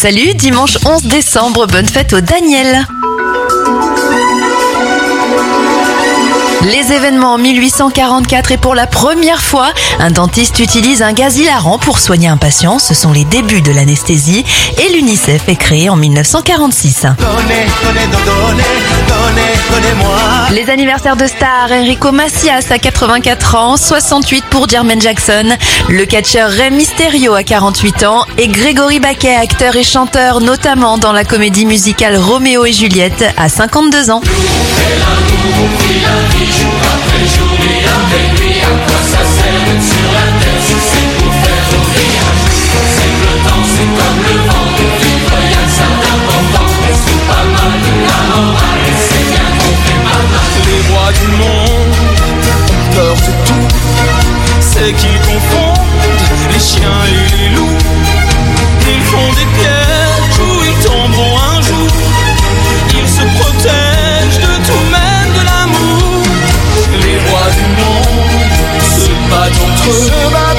Salut, dimanche 11 décembre, bonne fête au Daniel. Les événements en 1844 et pour la première fois, un dentiste utilise un gaz hilarant pour soigner un patient. Ce sont les débuts de l'anesthésie et l'UNICEF est créé en 1946. Les anniversaires de stars, Enrico Macias à 84 ans, 68 pour Jermaine Jackson, le catcheur Rey Mysterio à 48 ans et Grégory Baquet, acteur et chanteur notamment dans la comédie musicale Roméo et Juliette à 52 ans. C'est qu'ils confondent les chiens et les loups. Ils font des pièges où ils tomberont un jour. Ils se protègent de tout, même de l'amour. Les rois du monde se battent entre eux.